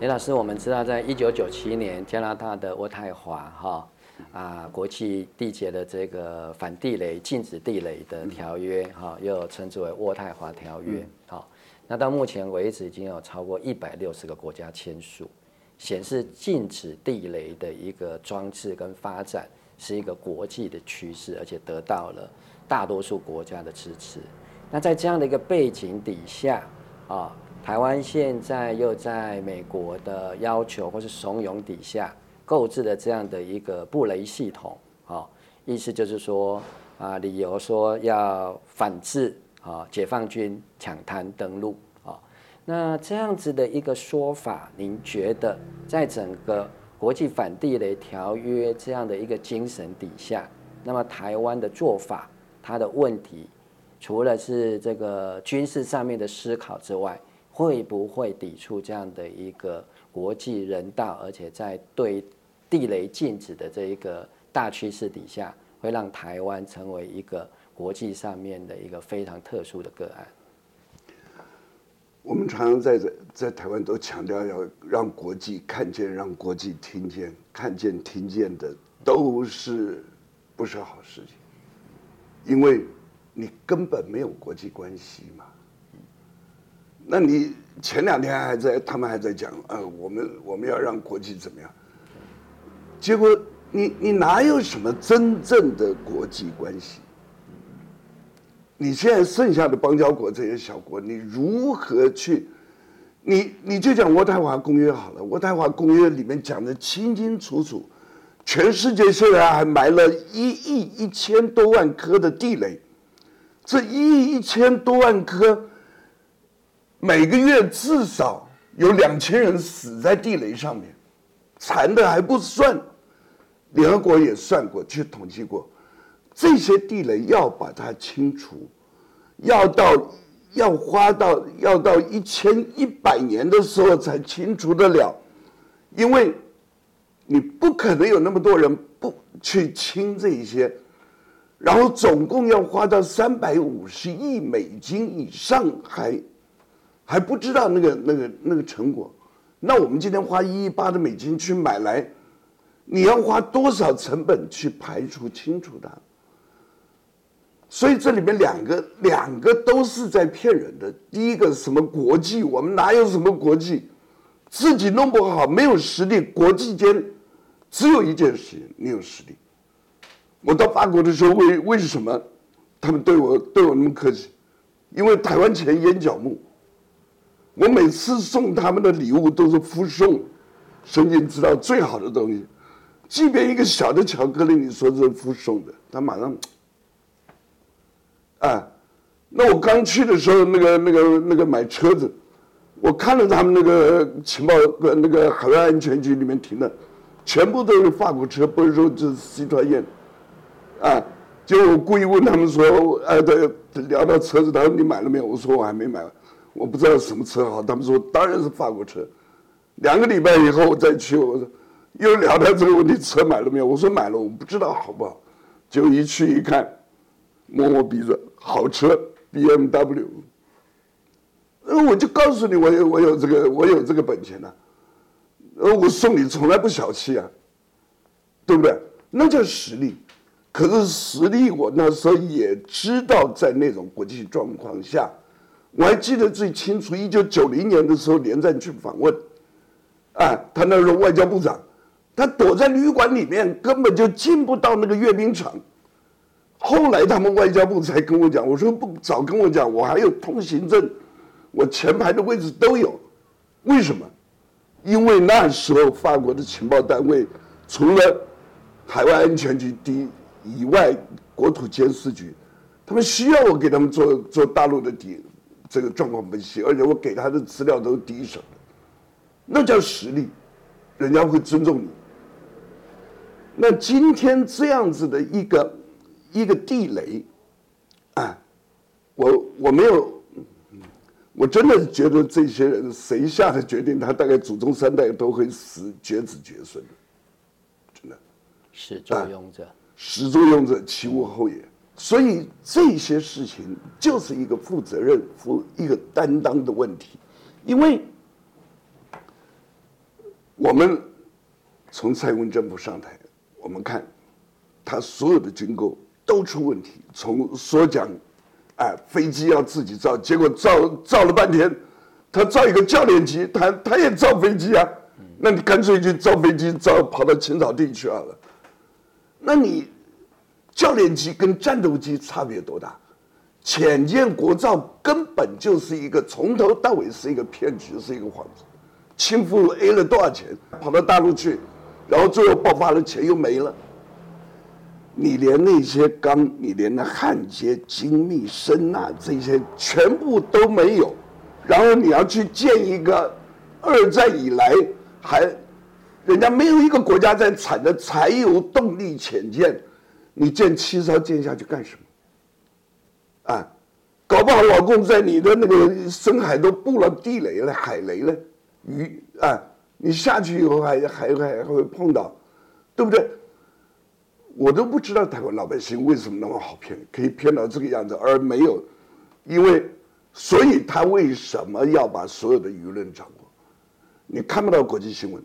李老师，我们知道，在一九九七年，加拿大的渥太华哈啊国际缔结的这个反地雷、禁止地雷的条约哈，又称之为渥太华条约。好，那到目前为止，已经有超过一百六十个国家签署，显示禁止地雷的一个装置跟发展是一个国际的趋势，而且得到了大多数国家的支持。那在这样的一个背景底下啊。台湾现在又在美国的要求或是怂恿底下购置的这样的一个布雷系统，啊，意思就是说啊，理由说要反制啊，解放军抢滩登陆啊，那这样子的一个说法，您觉得在整个国际反地雷条约这样的一个精神底下，那么台湾的做法，它的问题，除了是这个军事上面的思考之外，会不会抵触这样的一个国际人道，而且在对地雷禁止的这一个大趋势底下，会让台湾成为一个国际上面的一个非常特殊的个案？我们常常在在在台湾都强调要让国际看见，让国际听见，看见听见的都是不是好事情，因为你根本没有国际关系嘛。那你前两天还在，他们还在讲，呃，我们我们要让国际怎么样？结果你你哪有什么真正的国际关系？你现在剩下的邦交国这些小国，你如何去？你你就讲渥太华公约好了，渥太华公约里面讲的清清楚楚，全世界现在还埋了一亿一千多万颗的地雷，这一亿一千多万颗。每个月至少有两千人死在地雷上面，残的还不算，联合国也算过，去统计过，这些地雷要把它清除，要到要花到要到一千一百年的时候才清除得了，因为你不可能有那么多人不去清这些，然后总共要花到三百五十亿美金以上还。还不知道那个那个那个成果，那我们今天花一亿八的美金去买来，你要花多少成本去排除清除它？所以这里面两个两个都是在骗人的。第一个什么国际，我们哪有什么国际？自己弄不好没有实力，国际间只有一件事情，你有实力。我到法国的时候，为为什么他们对我对我那么客气？因为台湾前眼角木。我每次送他们的礼物都是附送，神经知道最好的东西，即便一个小的巧克力，你说是附送的，他马上，啊，那我刚去的时候，那个那个那个买车子，我看了他们那个情报那个海外安全局里面停的，全部都是法国车，不是说就是西团宴，啊，就我故意问他们说，哎，对，聊到车子，他说你买了没有？我说我还没买。我不知道什么车好，他们说当然是法国车。两个礼拜以后我再去，我说又聊到这个问题，车买了没有？我说买了，我不知道好不好。就一去一看，摸摸鼻子，好车，B M W。呃，我就告诉你，我有我有这个我有这个本钱呐。呃，我送你从来不小气啊，对不对？那叫实力。可是实力，我那时候也知道，在那种国际状况下。我还记得最清楚，一九九零年的时候，连战去访问，啊，他那时候外交部长，他躲在旅馆里面，根本就进不到那个阅兵场。后来他们外交部才跟我讲，我说不早跟我讲，我还有通行证，我前排的位置都有。为什么？因为那时候法国的情报单位，除了海外安全局第一以外，国土监视局，他们需要我给他们做做大陆的底。这个状况分析，而且我给他的资料都是第一手的，那叫实力，人家会尊重你。那今天这样子的一个一个地雷，啊，我我没有，我真的觉得这些人谁下的决定，他大概祖宗三代都会死，绝子绝孙的，真的。始作俑者，始作俑者，其无后也。所以这些事情就是一个负责任、负一个担当的问题，因为我们从蔡英文政府上台，我们看他所有的军购都出问题。从所讲，哎，飞机要自己造，结果造造了半天，他造一个教练机，他他也造飞机啊。那你干脆就造飞机，造跑到青草地去好了。那你教练机跟战斗机差别多大？浅见国造根本就是一个从头到尾是一个骗局，是一个幌子。清付 A 了多少钱，跑到大陆去，然后最后爆发了，钱又没了。你连那些钢，你连那焊接、精密、声呐这些全部都没有，然后你要去建一个二战以来还人家没有一个国家在产的柴油动力潜舰，你建七艘舰下去干什么？啊，搞不好老公在你的那个深海都布了地雷了、海雷了，鱼啊，你下去以后还还还还会碰到，对不对？我都不知道台湾老百姓为什么那么好骗，可以骗到这个样子，而没有，因为，所以他为什么要把所有的舆论掌握？你看不到国际新闻，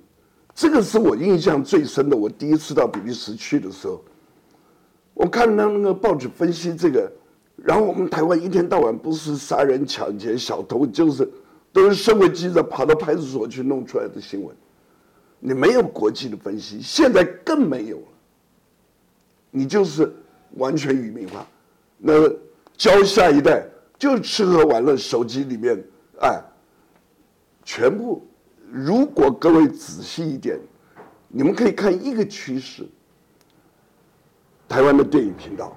这个是我印象最深的。我第一次到比利时去的时候，我看到那个报纸分析这个。然后我们台湾一天到晚不是杀人抢劫、小偷，就是都是社会记者跑到派出所去弄出来的新闻。你没有国际的分析，现在更没有了。你就是完全愚民化，那教下一代就吃喝玩乐，手机里面哎，全部。如果各位仔细一点，你们可以看一个趋势：台湾的电影频道。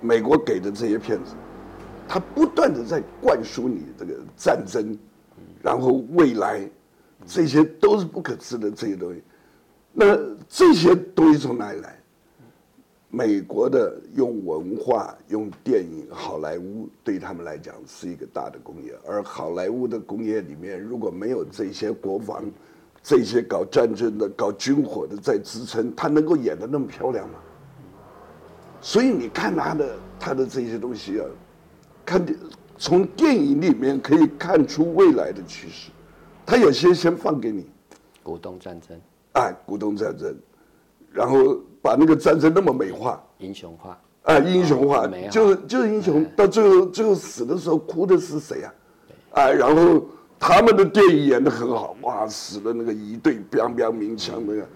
美国给的这些片子，他不断的在灌输你这个战争，然后未来，这些都是不可知的这些东西。那这些东西从哪里来？美国的用文化、用电影、好莱坞对他们来讲是一个大的工业，而好莱坞的工业里面如果没有这些国防、这些搞战争的、搞军火的在支撑，他能够演的那么漂亮吗？所以你看他的他的这些东西啊，看从电影里面可以看出未来的趋势。他有些先放给你，鼓动战争，哎，鼓动战争，然后把那个战争那么美化，英雄化，哎，英雄化，就是就是英雄，到最后最后死的时候哭的是谁呀？哎，然后他们的电影演的很好，哇，死的那个一队彪彪鸣枪那个，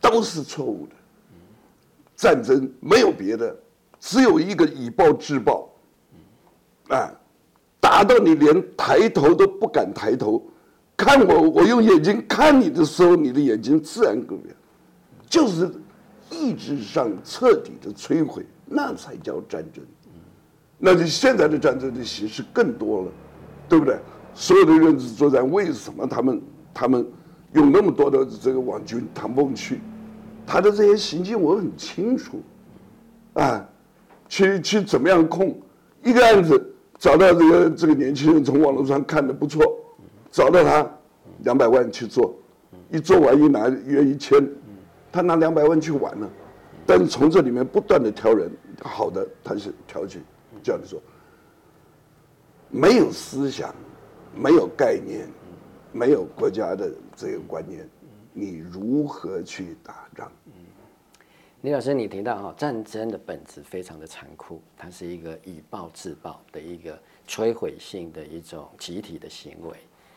都是错误的。战争没有别的，只有一个以暴制暴，啊，打到你连抬头都不敢抬头，看我，我用眼睛看你的时候，你的眼睛自然改变，就是意志上彻底的摧毁，那才叫战争。那就现在的战争的形式更多了，对不对？所有的认知作战，为什么他们他们用那么多的这个网军唐凤去？他的这些行径我很清楚，啊，去去怎么样控一个案子，找到这个这个年轻人从网络上看的不错，找到他两百万去做，一做完一拿约一千，他拿两百万去玩了，但是从这里面不断的挑人，好的他是挑去，叫你说，没有思想，没有概念，没有国家的这个观念。你如何去打仗？李老师，你提到哈，战争的本质非常的残酷，它是一个以暴制暴的一个摧毁性的一种集体的行为。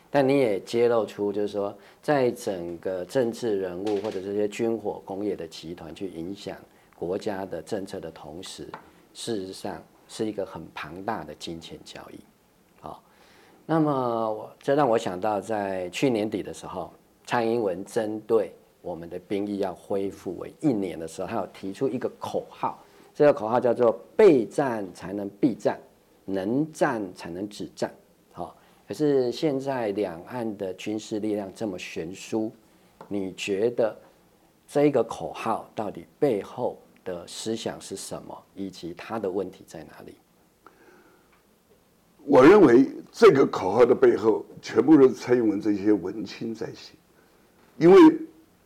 但你也揭露出，就是说，在整个政治人物或者这些军火工业的集团去影响国家的政策的同时，事实上是一个很庞大的金钱交易。好，那么我这让我想到，在去年底的时候。蔡英文针对我们的兵役要恢复为一年的时候，他有提出一个口号，这个口号叫做“备战才能避战，能战才能止战”。好，可是现在两岸的军事力量这么悬殊，你觉得这个口号到底背后的思想是什么，以及它的问题在哪里？我认为这个口号的背后，全部是蔡英文这些文青在写。因为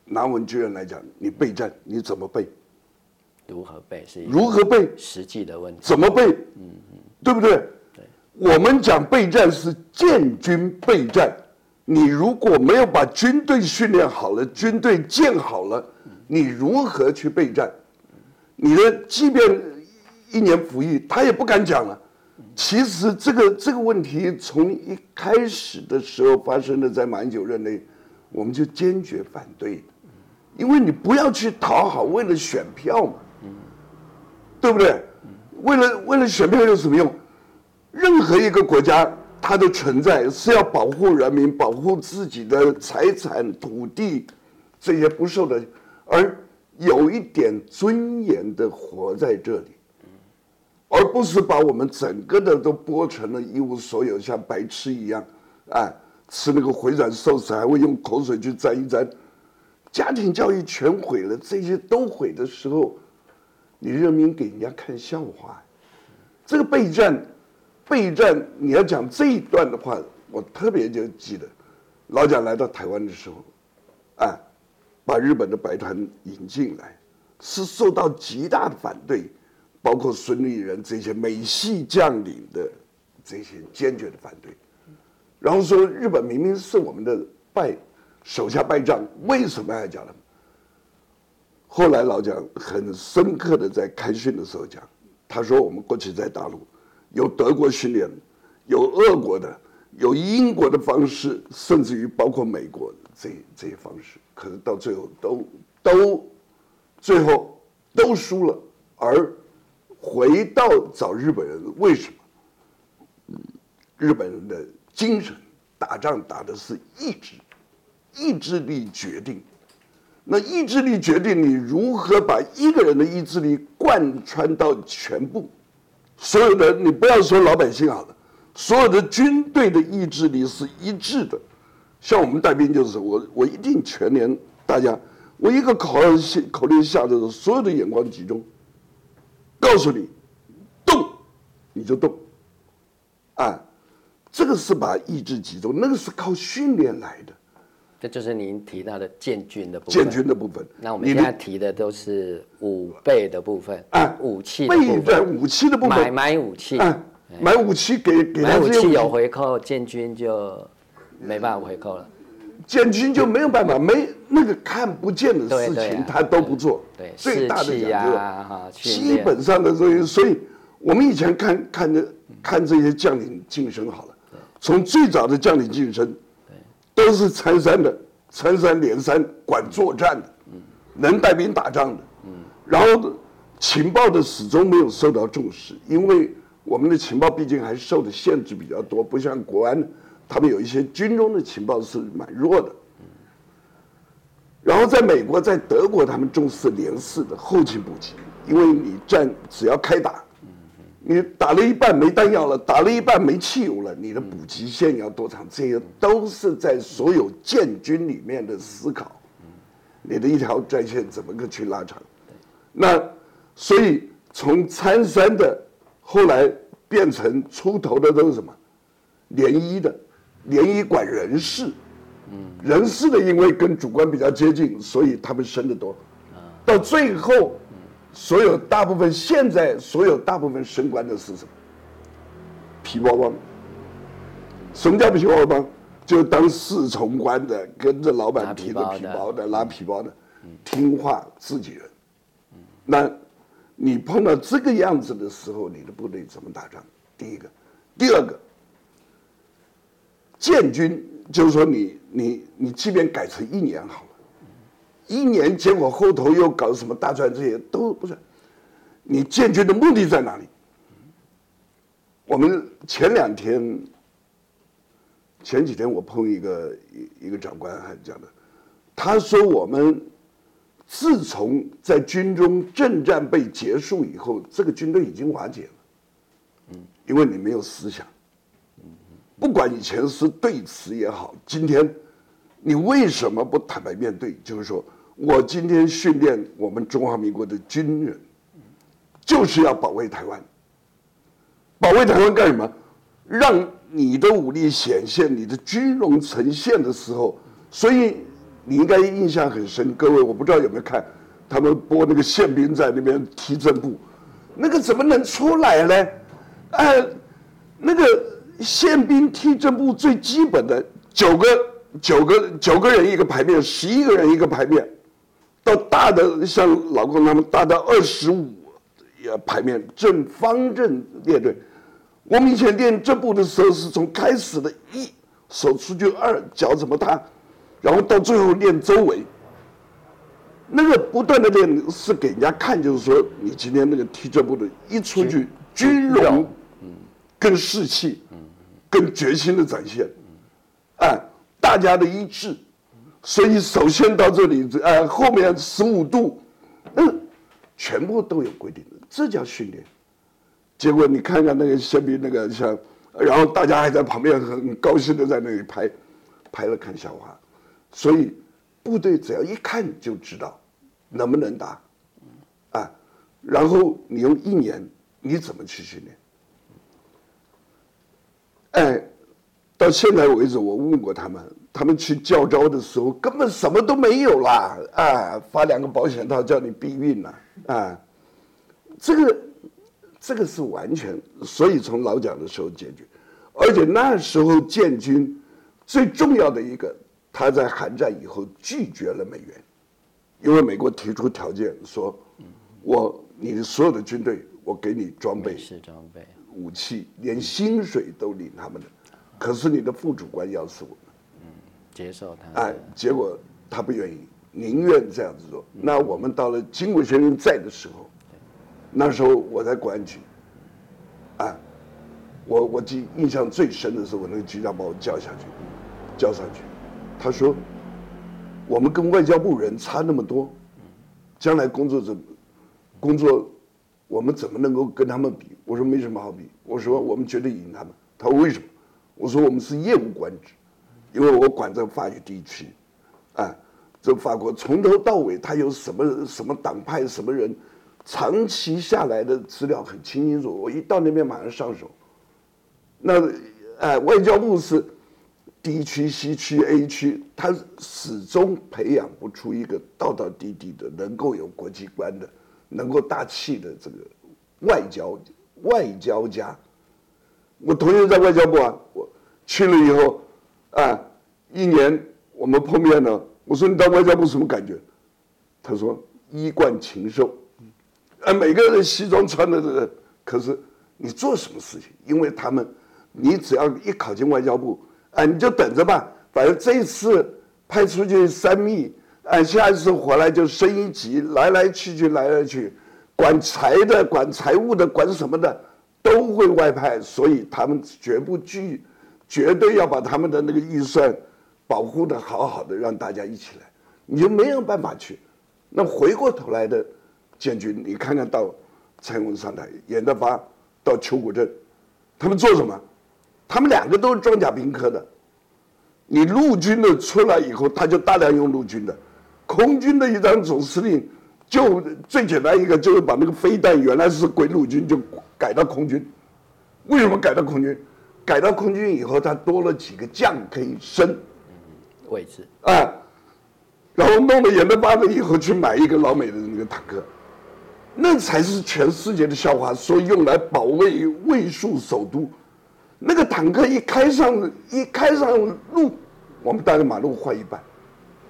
拿文军人来讲，你备战你怎么备？如何备是如何备实际的问题？怎么备？嗯嗯，对不对？对。我们讲备战是建军备战，你如果没有把军队训练好了，军队建好了，你如何去备战？你的即便一年服役，他也不敢讲了。其实这个这个问题从一开始的时候发生的，在马英九任内，我们就坚决反对，因为你不要去讨好，为了选票嘛，对不对？为了为了选票有什么用？任何一个国家，它的存在是要保护人民、保护自己的财产、土地这些不受的，而有一点尊严的活在这里。而不是把我们整个的都剥成了一无所有，像白痴一样，啊，吃那个回转寿司还会用口水去沾一沾，家庭教育全毁了，这些都毁的时候，你人民给人家看笑话。这个备战，备战，你要讲这一段的话，我特别就记得，老蒋来到台湾的时候，啊，把日本的白团引进来，是受到极大的反对。包括孙立人这些美系将领的这些坚决的反对，然后说日本明明是我们的败手下败将，为什么要讲呢？后来老蒋很深刻的在开训的时候讲，他说我们过去在大陆有德国训练，有俄国的，有英国的方式，甚至于包括美国这这些方式，可是到最后都都最后都输了，而。回到找日本人，为什么？日本人的精神，打仗打的是意志，意志力决定。那意志力决定你如何把一个人的意志力贯穿到全部。所有的你不要说老百姓好了，所有的军队的意志力是一致的。像我们带兵就是我，我一定全年大家，我一个口号下口令下的时候，所有的眼光集中。告诉你，动，你就动，啊，这个是把意志集中，那个是靠训练来的。这就是您提到的建军的部分。建军的部分。那我们现在提的都是武备的部分，啊，武器备战武器的部分，买买武器，买武器给给买武器有回扣，建军就没办法回扣了。建军就没有办法，没那个看不见的事情，他都不做。对，最大的讲究，基本上的这些，所以我们以前看看的看这些将领晋升好了，从最早的将领晋升，都是参山的，参山连山管作战的，能带兵打仗的，然后情报的始终没有受到重视，因为我们的情报毕竟还受的限制比较多，不像国安。他们有一些军中的情报是蛮弱的，然后在美国、在德国，他们重视连四的后勤补给，因为你战只要开打，你打了一半没弹药了，打了一半没汽油了，你的补给线要多长？这些都是在所有建军里面的思考，你的一条战线怎么个去拉长？那所以从参山的后来变成出头的都是什么？联一的。联谊管人事，嗯，人事的因为跟主官比较接近，所以他们升得多。到最后，所有大部分现在所有大部分升官的是什么？皮包帮。什么叫皮包帮？就当侍从官的，跟着老板提着皮包的，拉皮包的，听话自己人。那，你碰到这个样子的时候，你的部队怎么打仗？第一个，第二个。建军就是说，你你你，即便改成一年好了，一年结果后头又搞什么大专，这些都不是。你建军的目的在哪里？我们前两天、前几天我碰一个一一个长官还讲的，他说我们自从在军中政战被结束以后，这个军队已经瓦解了。因为你没有思想。不管以前是对词也好，今天你为什么不坦白面对？就是说我今天训练我们中华民国的军人，就是要保卫台湾。保卫台湾干什么？让你的武力显现，你的军容呈现的时候，所以你应该印象很深。各位，我不知道有没有看他们播那个宪兵在那边踢正步，那个怎么能出来呢？哎，那个。宪兵踢正步最基本的九个九个九个人一个排面，十一个人一个排面，到大的像老公他们大到二十五排面，正方正列队。我们以前练这步的时候，是从开始的一手出去二脚怎么踏，然后到最后练周围。那个不断的练是给人家看，就是说你今天那个踢这步的一出去，军容，更士气，更决心的展现，哎，大家的一致，所以首先到这里，呃，后面十五度，嗯，全部都有规定的，这叫训练。结果你看看那个宪兵那个像，然后大家还在旁边很高兴的在那里拍，拍了看笑话，所以部队只要一看就知道能不能打，啊，然后你用一年你怎么去训练？哎，到现在为止我问过他们，他们去教招的时候根本什么都没有啦，啊，发两个保险套叫你避孕了，啊，这个。这个是完全，所以从老蒋的时候解决，而且那时候建军最重要的一个，他在韩战以后拒绝了美元，因为美国提出条件说，我你的所有的军队我给你装备，是装备，武器，连薪水都领他们的，可是你的副主官要死接受他，哎，结果他不愿意，宁愿这样子做。那我们到了金国先生在的时候。那时候我在公安局，啊，我我记印象最深的是我那个局长把我叫下去，叫上去，他说，我们跟外交部人差那么多，将来工作怎么工作，我们怎么能够跟他们比？我说没什么好比，我说我们绝对赢他们。他说为什么？我说我们是业务官职，因为我管这个法语地区，啊，这法国从头到尾他有什么什么党派什么人。长期下来的资料很清清楚，我一到那边马上上手。那，哎，外交部是 D 区、C 区、A 区，他始终培养不出一个道道地地的、能够有国际观的、能够大气的这个外交外交家。我同学在外交部啊，我去了以后，啊，一年我们碰面了，我说你到外交部什么感觉？他说衣冠禽兽。啊，每个人西装穿的这个，可是你做什么事情？因为他们，你只要一考进外交部，啊，你就等着吧。反正这一次派出去三密，啊，下一次回来就升一级，来来去去，来来去，管财的、管财务的、管什么的，都会外派，所以他们绝不拒，绝对要把他们的那个预算保护的好好的，让大家一起来，你就没有办法去。那回过头来的。建军，你看看到蔡英文上台，严德发到邱国正，他们做什么？他们两个都是装甲兵科的。你陆军的出来以后，他就大量用陆军的，空军的一张总司令，就最简单一个就是把那个飞弹原来是归陆军，就改到空军。为什么改到空军？改到空军以后，他多了几个将可以升。位置。啊，然后弄了严德发了以后，去买一个老美的那个坦克。那才是全世界的笑话，说用来保卫卫戍首都，那个坦克一开上一开上路，我们大概马路坏一半，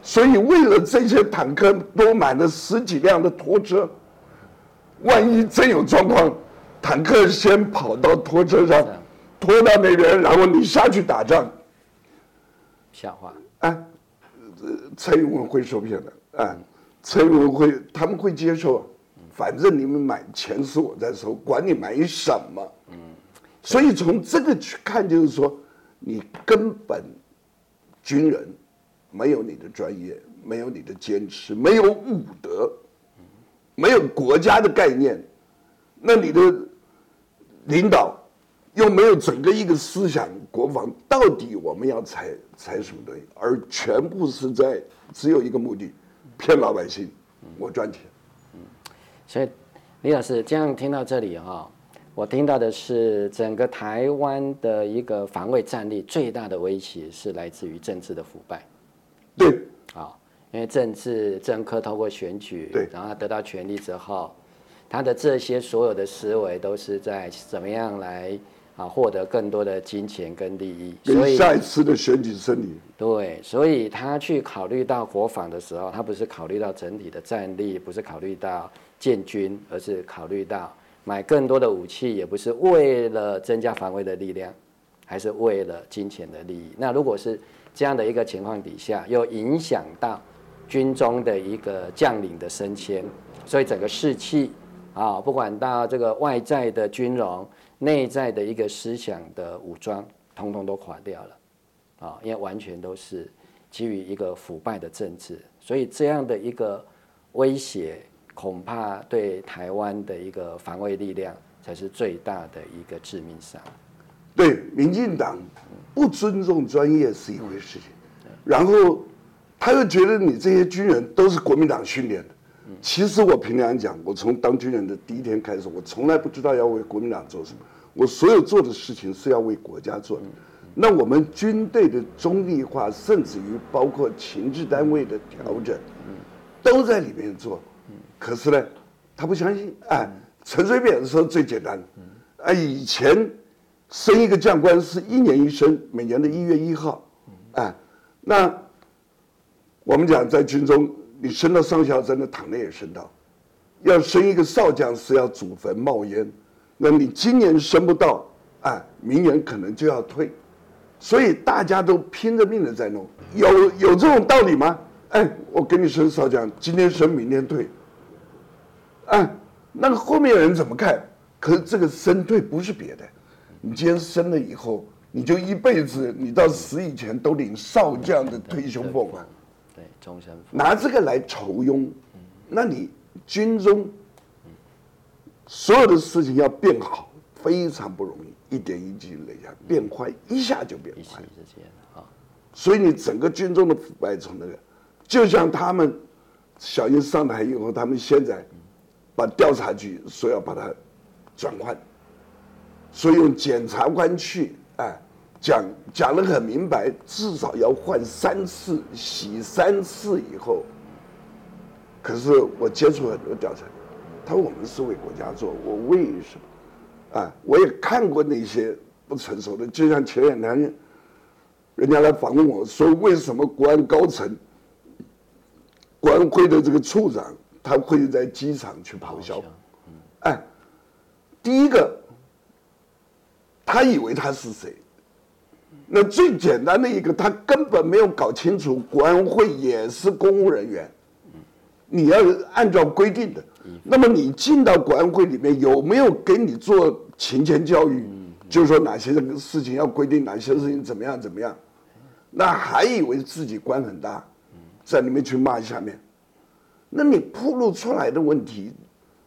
所以为了这些坦克多买了十几辆的拖车，万一真有状况，坦克先跑到拖车上，拖到那边，然后你下去打仗。笑话，啊，蔡英文会受骗的，啊，蔡英文会他们会接受。反正你们买钱是我在收，管你买什么。嗯，所以从这个去看，就是说，你根本军人没有你的专业，没有你的坚持，没有武德，没有国家的概念，那你的领导又没有整个一个思想，国防到底我们要采采什么东西？而全部是在只有一个目的，骗老百姓，我赚钱。嗯所以，李老师这样听到这里哈，我听到的是整个台湾的一个防卫战力最大的威胁是来自于政治的腐败。对，啊，因为政治政客透过选举，对，然后他得到权力之后，他的这些所有的思维都是在怎么样来啊获得更多的金钱跟利益，所以下一次的选举胜利，对，所以他去考虑到国防的时候，他不是考虑到整体的战力，不是考虑到建军，而是考虑到买更多的武器，也不是为了增加防卫的力量，还是为了金钱的利益。那如果是这样的一个情况底下，又影响到军中的一个将领的升迁，所以整个士气啊，不管到这个外在的军容、内在的一个思想的武装，通通都垮掉了啊，因为完全都是基于一个腐败的政治，所以这样的一个威胁，恐怕对台湾的一个防卫力量才是最大的一个致命伤。对，民进党不尊重专业是一回事情，然后他又觉得你这些军人都是国民党训练的。其实我凭良心讲，我从当军人的第一天开始，我从来不知道要为国民党做什么。我所有做的事情是要为国家做的。那我们军队的中立化，甚至于包括情治单位的调整，都在里面做。可是呢，他不相信。哎，陈水扁说最简单。哎，以前。升一个将官是一年一升，每年的一月一号，哎，那我们讲在军中，你升到上校，真的躺着也升到；要升一个少将是要祖坟冒烟，那你今年升不到，哎，明年可能就要退，所以大家都拼着命的在弄，有有这种道理吗？哎，我给你升少将，今天升，明天退，哎，那个后面人怎么看？可是这个升退不是别的。你今天升了以后，你就一辈子，你到死以前都领少将的退休俸啊！对，终身拿这个来酬庸，那你军中所有的事情要变好，非常不容易，一点一滴累下，变坏一下就变快。啊！所以你整个军中的腐败从那个，就像他们小英上台以后，他们现在把调查局说要把它转换。所以用检察官去，哎，讲讲得很明白，至少要换三次，洗三次以后。可是我接触很多调查，他说我们是为国家做，我为什么？啊，我也看过那些不成熟的，就像前两天，人家来访问我说，为什么国安高层、国安会的这个处长，他会在机场去咆哮？哎，第一个。他以为他是谁？那最简单的一个，他根本没有搞清楚，国安会也是公务人员。你要按照规定的，那么你进到国安会里面，有没有给你做勤前教育？就是说哪些事情要规定，哪些事情怎么样怎么样？那还以为自己官很大，在里面去骂下面。那你铺露出来的问题，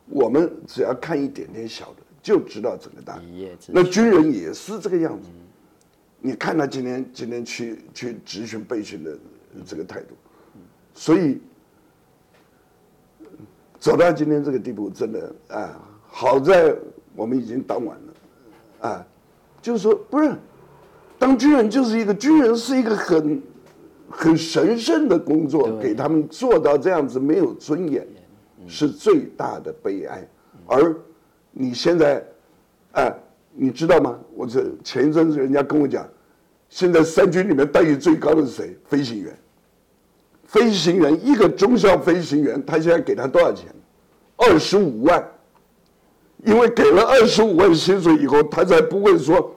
我们只要看一点点小的。就知道整个大，那军人也是这个样子。你看他今天今天去去执行备训的这个态度，所以走到今天这个地步，真的啊，好在我们已经当完了，啊，就是说不是当军人就是一个军人是一个很很神圣的工作，给他们做到这样子没有尊严，是最大的悲哀，而。你现在，哎，你知道吗？我这前一阵子人家跟我讲，现在三军里面待遇最高的是谁？飞行员。飞行员一个中校飞行员，他现在给他多少钱？二十五万。因为给了二十五万薪水以后，他才不会说，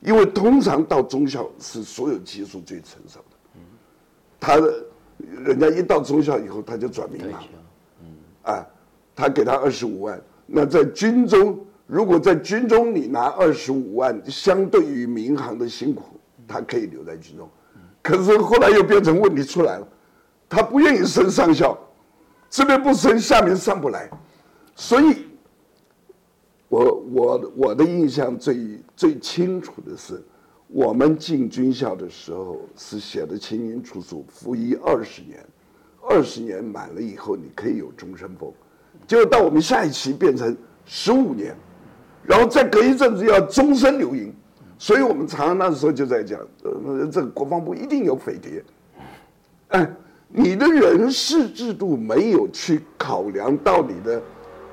因为通常到中校是所有技术最成熟的。他的，人家一到中校以后，他就转民航。嗯。啊，他给他二十五万。那在军中，如果在军中你拿二十五万，相对于民航的辛苦，他可以留在军中。可是后来又变成问题出来了，他不愿意升上校，这边不升，下面上不来。所以，我我我的印象最最清楚的是，我们进军校的时候是写的清清楚楚，服役二十年，二十年满了以后，你可以有终身俸。就到我们下一期变成十五年，然后再隔一阵子要终身留营，所以我们常常那时候就在讲，呃，这个国防部一定有匪谍，哎，你的人事制度没有去考量到你的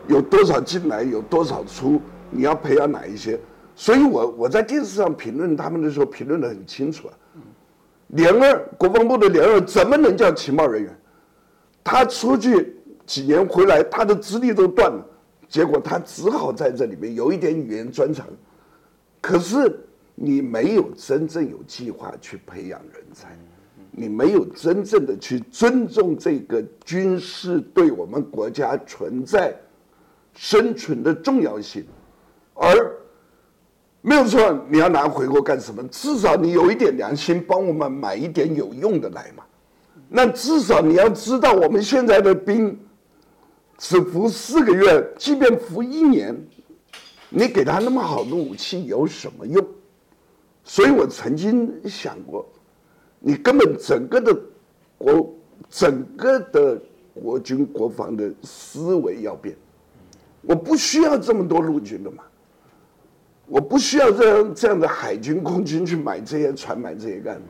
有多少进来，有多少出，你要培养哪一些，所以我我在电视上评论他们的时候，评论的很清楚啊。连二国防部的连二怎么能叫情报人员？他出去几年回来，他的资历都断了，结果他只好在这里面有一点语言专长。可是你没有真正有计划去培养人才，你没有真正的去尊重这个军事对我们国家存在生存的重要性，而。没有错，你要拿回国干什么？至少你有一点良心，帮我们买一点有用的来嘛。那至少你要知道，我们现在的兵只服四个月，即便服一年，你给他那么好的武器有什么用？所以我曾经想过，你根本整个的国，整个的国军国防的思维要变。我不需要这么多陆军的嘛。我不需要这样这样的海军、空军去买这些船、买这些干嘛？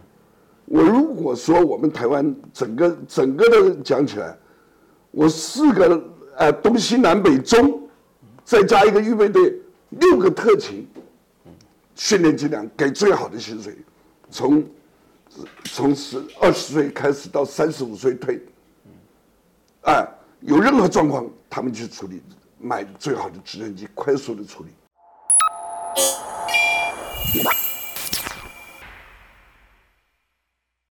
我如果说我们台湾整个整个的讲起来，我四个呃东西南北中，再加一个预备队，六个特勤，训练质量给最好的薪水，从从十二十岁开始到三十五岁退，啊，有任何状况他们去处理，买最好的直升机，快速的处理。